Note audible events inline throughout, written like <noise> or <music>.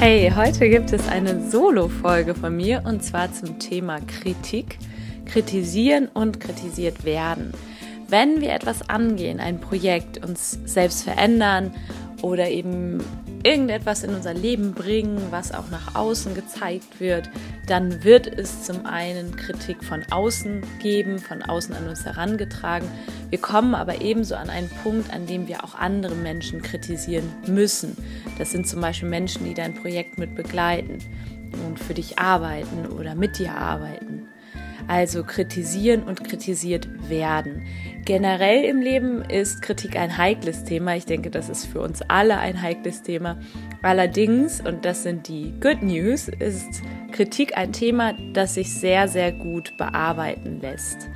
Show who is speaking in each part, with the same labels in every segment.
Speaker 1: Hey, heute gibt es eine Solo-Folge von mir und zwar zum Thema Kritik, kritisieren und kritisiert werden. Wenn wir etwas angehen, ein Projekt, uns selbst verändern oder eben irgendetwas in unser Leben bringen, was auch nach außen gezeigt wird, dann wird es zum einen Kritik von außen geben, von außen an uns herangetragen. Wir kommen aber ebenso an einen Punkt, an dem wir auch andere Menschen kritisieren müssen. Das sind zum Beispiel Menschen, die dein Projekt mit begleiten und für dich arbeiten oder mit dir arbeiten. Also kritisieren und kritisiert werden. Generell im Leben ist Kritik ein heikles Thema. Ich denke, das ist für uns alle ein heikles Thema. Allerdings, und das sind die Good News, ist Kritik ein Thema, das sich sehr, sehr gut bearbeiten lässt.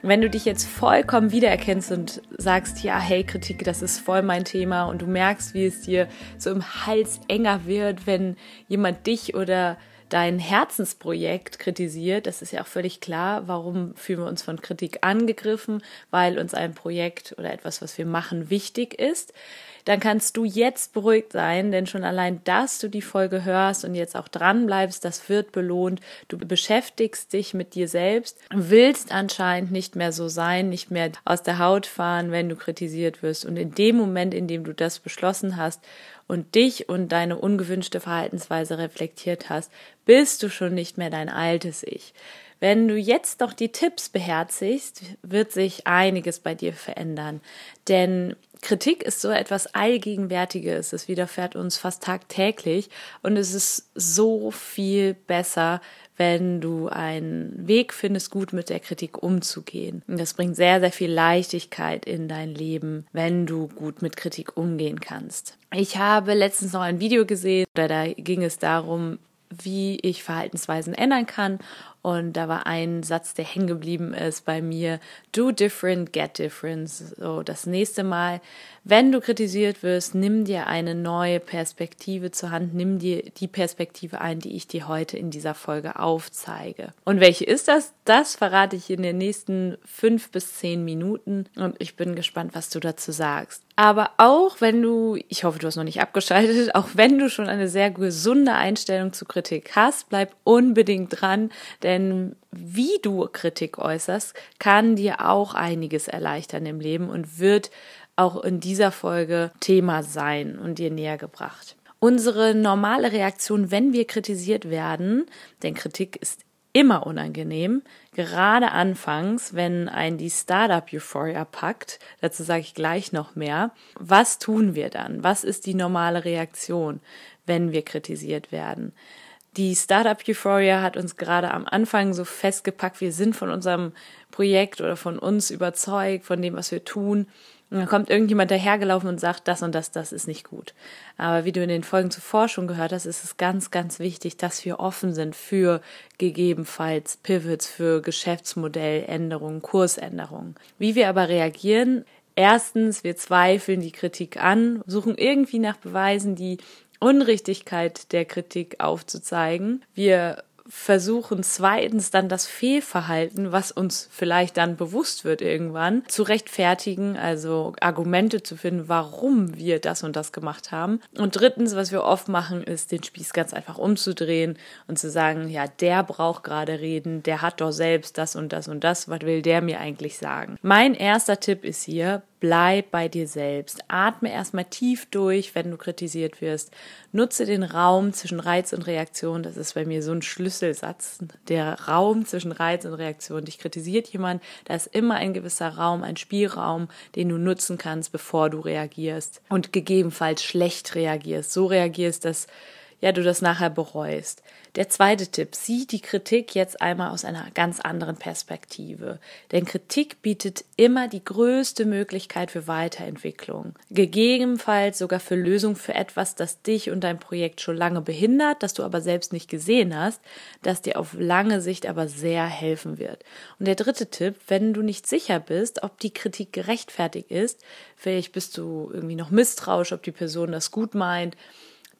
Speaker 1: Wenn du dich jetzt vollkommen wiedererkennst und sagst, ja, hey, Kritik, das ist voll mein Thema und du merkst, wie es dir so im Hals enger wird, wenn jemand dich oder dein Herzensprojekt kritisiert, das ist ja auch völlig klar, warum fühlen wir uns von Kritik angegriffen, weil uns ein Projekt oder etwas, was wir machen, wichtig ist, dann kannst du jetzt beruhigt sein, denn schon allein, dass du die Folge hörst und jetzt auch dran bleibst, das wird belohnt. Du beschäftigst dich mit dir selbst, willst anscheinend nicht mehr so sein, nicht mehr aus der Haut fahren, wenn du kritisiert wirst. Und in dem Moment, in dem du das beschlossen hast und dich und deine ungewünschte Verhaltensweise reflektiert hast, bist du schon nicht mehr dein altes Ich. Wenn du jetzt noch die Tipps beherzigst, wird sich einiges bei dir verändern. Denn Kritik ist so etwas Allgegenwärtiges. Es widerfährt uns fast tagtäglich und es ist so viel besser, wenn du einen Weg findest, gut mit der Kritik umzugehen. Und das bringt sehr, sehr viel Leichtigkeit in dein Leben, wenn du gut mit Kritik umgehen kannst. Ich habe letztens noch ein Video gesehen, da ging es darum, wie ich Verhaltensweisen ändern kann. Und da war ein Satz, der hängen geblieben ist bei mir. Do different, get different. So, das nächste Mal, wenn du kritisiert wirst, nimm dir eine neue Perspektive zur Hand. Nimm dir die Perspektive ein, die ich dir heute in dieser Folge aufzeige. Und welche ist das? Das verrate ich in den nächsten fünf bis zehn Minuten. Und ich bin gespannt, was du dazu sagst. Aber auch wenn du, ich hoffe, du hast noch nicht abgeschaltet, <laughs> auch wenn du schon eine sehr gesunde Einstellung zu Kritik hast, bleib unbedingt dran, denn wie du Kritik äußerst, kann dir auch einiges erleichtern im Leben und wird auch in dieser Folge Thema sein und dir näher gebracht. Unsere normale Reaktion, wenn wir kritisiert werden, denn Kritik ist immer unangenehm, gerade anfangs, wenn ein die Startup Euphoria packt, dazu sage ich gleich noch mehr. Was tun wir dann? Was ist die normale Reaktion, wenn wir kritisiert werden? Die Startup Euphoria hat uns gerade am Anfang so festgepackt, wir sind von unserem Projekt oder von uns überzeugt, von dem, was wir tun. Und dann kommt irgendjemand dahergelaufen und sagt, das und das, das ist nicht gut. Aber wie du in den Folgen zuvor schon gehört hast, ist es ganz, ganz wichtig, dass wir offen sind für gegebenenfalls Pivots, für Geschäftsmodelländerungen, Kursänderungen. Wie wir aber reagieren, Erstens, wir zweifeln die Kritik an, suchen irgendwie nach Beweisen, die Unrichtigkeit der Kritik aufzuzeigen. Wir versuchen zweitens dann das Fehlverhalten, was uns vielleicht dann bewusst wird irgendwann, zu rechtfertigen, also Argumente zu finden, warum wir das und das gemacht haben. Und drittens, was wir oft machen, ist den Spieß ganz einfach umzudrehen und zu sagen, ja, der braucht gerade reden, der hat doch selbst das und das und das, was will der mir eigentlich sagen? Mein erster Tipp ist hier, bleib bei dir selbst. Atme erstmal tief durch, wenn du kritisiert wirst. Nutze den Raum zwischen Reiz und Reaktion. Das ist bei mir so ein Schlüsselsatz. Der Raum zwischen Reiz und Reaktion. Dich kritisiert jemand, da ist immer ein gewisser Raum, ein Spielraum, den du nutzen kannst, bevor du reagierst und gegebenenfalls schlecht reagierst. So reagierst, dass ja, du das nachher bereust. Der zweite Tipp, sieh die Kritik jetzt einmal aus einer ganz anderen Perspektive. Denn Kritik bietet immer die größte Möglichkeit für Weiterentwicklung. Gegebenenfalls sogar für Lösung für etwas, das dich und dein Projekt schon lange behindert, das du aber selbst nicht gesehen hast, das dir auf lange Sicht aber sehr helfen wird. Und der dritte Tipp, wenn du nicht sicher bist, ob die Kritik gerechtfertigt ist, vielleicht bist du irgendwie noch misstrauisch, ob die Person das gut meint,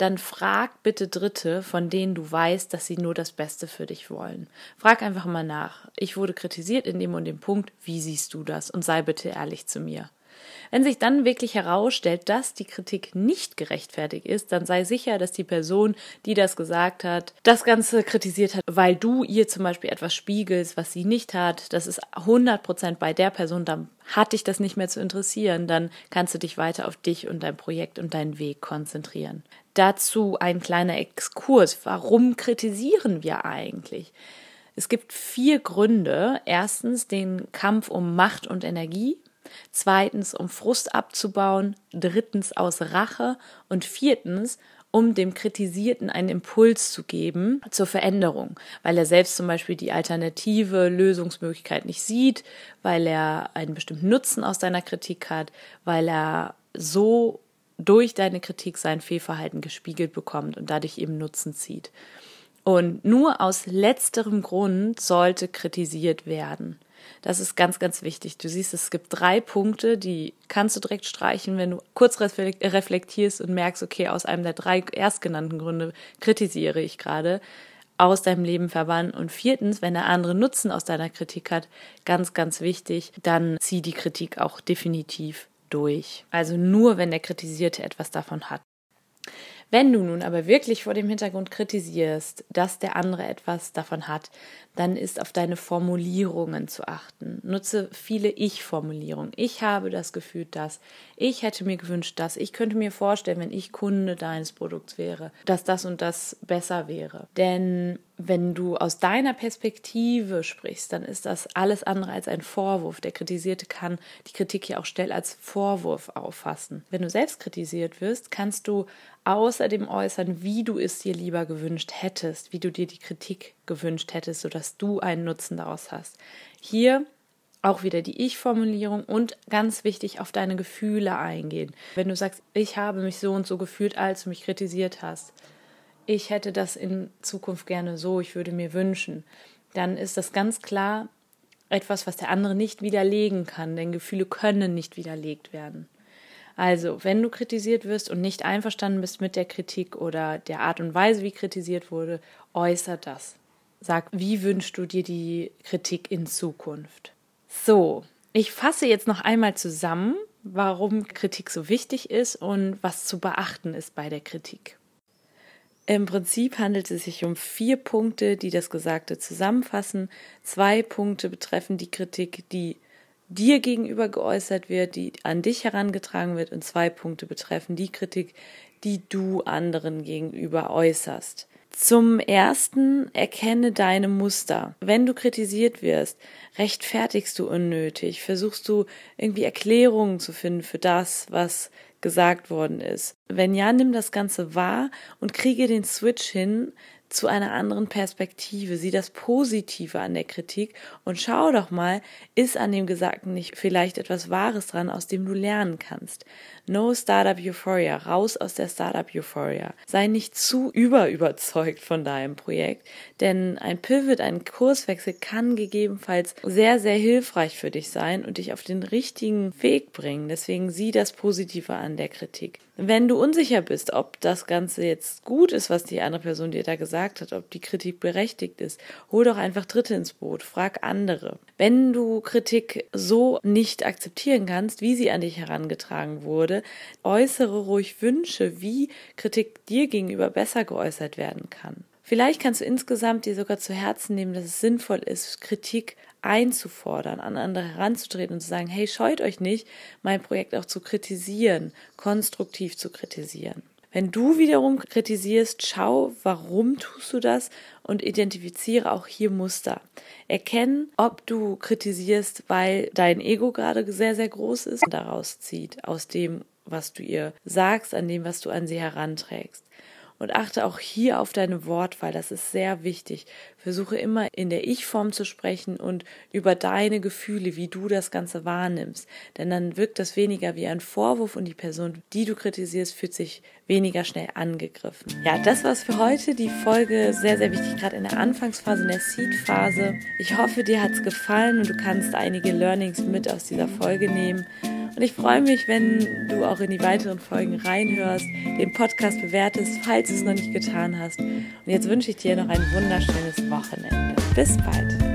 Speaker 1: dann frag bitte Dritte, von denen du weißt, dass sie nur das Beste für dich wollen. Frag einfach mal nach. Ich wurde kritisiert in dem und dem Punkt. Wie siehst du das? Und sei bitte ehrlich zu mir. Wenn sich dann wirklich herausstellt, dass die Kritik nicht gerechtfertigt ist, dann sei sicher, dass die Person, die das gesagt hat, das Ganze kritisiert hat, weil du ihr zum Beispiel etwas spiegelst, was sie nicht hat. Das ist 100% bei der Person, dann hat dich das nicht mehr zu interessieren, dann kannst du dich weiter auf dich und dein Projekt und deinen Weg konzentrieren. Dazu ein kleiner Exkurs. Warum kritisieren wir eigentlich? Es gibt vier Gründe. Erstens den Kampf um Macht und Energie zweitens um Frust abzubauen, drittens aus Rache. Und viertens um dem Kritisierten einen Impuls zu geben zur Veränderung, weil er selbst zum Beispiel die alternative Lösungsmöglichkeit nicht sieht, weil er einen bestimmten Nutzen aus deiner Kritik hat, weil er so durch deine Kritik sein Fehlverhalten gespiegelt bekommt und dadurch eben Nutzen zieht. Und nur aus letzterem Grund sollte kritisiert werden. Das ist ganz, ganz wichtig. Du siehst, es gibt drei Punkte, die kannst du direkt streichen, wenn du kurz reflektierst und merkst, okay, aus einem der drei erstgenannten Gründe kritisiere ich gerade aus deinem Leben verbannen. Und viertens, wenn der andere Nutzen aus deiner Kritik hat, ganz, ganz wichtig, dann zieh die Kritik auch definitiv durch. Also nur, wenn der Kritisierte etwas davon hat. Wenn du nun aber wirklich vor dem Hintergrund kritisierst, dass der andere etwas davon hat, dann ist auf deine Formulierungen zu achten. Nutze viele Ich-Formulierungen. Ich habe das Gefühl, dass ich hätte mir gewünscht, dass ich könnte mir vorstellen, wenn ich Kunde deines Produkts wäre, dass das und das besser wäre. Denn wenn du aus deiner Perspektive sprichst, dann ist das alles andere als ein Vorwurf. Der Kritisierte kann die Kritik ja auch schnell als Vorwurf auffassen. Wenn du selbst kritisiert wirst, kannst du außerdem äußern, wie du es dir lieber gewünscht hättest, wie du dir die Kritik gewünscht hättest, sodass du einen Nutzen daraus hast. Hier auch wieder die Ich-Formulierung und ganz wichtig auf deine Gefühle eingehen. Wenn du sagst, ich habe mich so und so gefühlt, als du mich kritisiert hast, ich hätte das in Zukunft gerne so, ich würde mir wünschen, dann ist das ganz klar etwas, was der andere nicht widerlegen kann, denn Gefühle können nicht widerlegt werden. Also, wenn du kritisiert wirst und nicht einverstanden bist mit der Kritik oder der Art und Weise, wie kritisiert wurde, äußer das. Sag, wie wünschst du dir die Kritik in Zukunft? So, ich fasse jetzt noch einmal zusammen, warum Kritik so wichtig ist und was zu beachten ist bei der Kritik. Im Prinzip handelt es sich um vier Punkte, die das Gesagte zusammenfassen. Zwei Punkte betreffen die Kritik, die dir gegenüber geäußert wird, die an dich herangetragen wird, und zwei Punkte betreffen die Kritik, die du anderen gegenüber äußerst. Zum ersten erkenne deine Muster. Wenn du kritisiert wirst, rechtfertigst du unnötig, versuchst du irgendwie Erklärungen zu finden für das, was gesagt worden ist. Wenn ja, nimm das Ganze wahr und kriege den Switch hin zu einer anderen Perspektive. Sieh das Positive an der Kritik und schau doch mal, ist an dem Gesagten nicht vielleicht etwas Wahres dran, aus dem du lernen kannst. No Startup Euphoria, raus aus der Startup Euphoria. Sei nicht zu überüberzeugt von deinem Projekt, denn ein Pivot, ein Kurswechsel kann gegebenenfalls sehr, sehr hilfreich für dich sein und dich auf den richtigen Weg bringen. Deswegen sieh das Positive an der Kritik. Wenn du unsicher bist, ob das Ganze jetzt gut ist, was die andere Person dir da gesagt hat, ob die Kritik berechtigt ist, hol doch einfach Dritte ins Boot, frag andere. Wenn du Kritik so nicht akzeptieren kannst, wie sie an dich herangetragen wurde, äußere ruhig Wünsche, wie Kritik dir gegenüber besser geäußert werden kann. Vielleicht kannst du insgesamt dir sogar zu Herzen nehmen, dass es sinnvoll ist, Kritik einzufordern, an andere heranzutreten und zu sagen, hey, scheut euch nicht, mein Projekt auch zu kritisieren, konstruktiv zu kritisieren. Wenn du wiederum kritisierst, schau, warum tust du das und identifiziere auch hier Muster. Erkenn, ob du kritisierst, weil dein Ego gerade sehr, sehr groß ist und daraus zieht, aus dem, was du ihr sagst, an dem, was du an sie heranträgst. Und achte auch hier auf deine Wortwahl, das ist sehr wichtig. Versuche immer in der Ich-Form zu sprechen und über deine Gefühle, wie du das Ganze wahrnimmst. Denn dann wirkt das weniger wie ein Vorwurf und die Person, die du kritisierst, fühlt sich weniger schnell angegriffen. Ja, das war's für heute. Die Folge sehr, sehr wichtig, gerade in der Anfangsphase, in der Seed-Phase. Ich hoffe, dir hat's gefallen und du kannst einige Learnings mit aus dieser Folge nehmen. Und ich freue mich, wenn du auch in die weiteren Folgen reinhörst, den Podcast bewertest, falls du es noch nicht getan hast. Und jetzt wünsche ich dir noch ein wunderschönes Wochenende. Bis bald.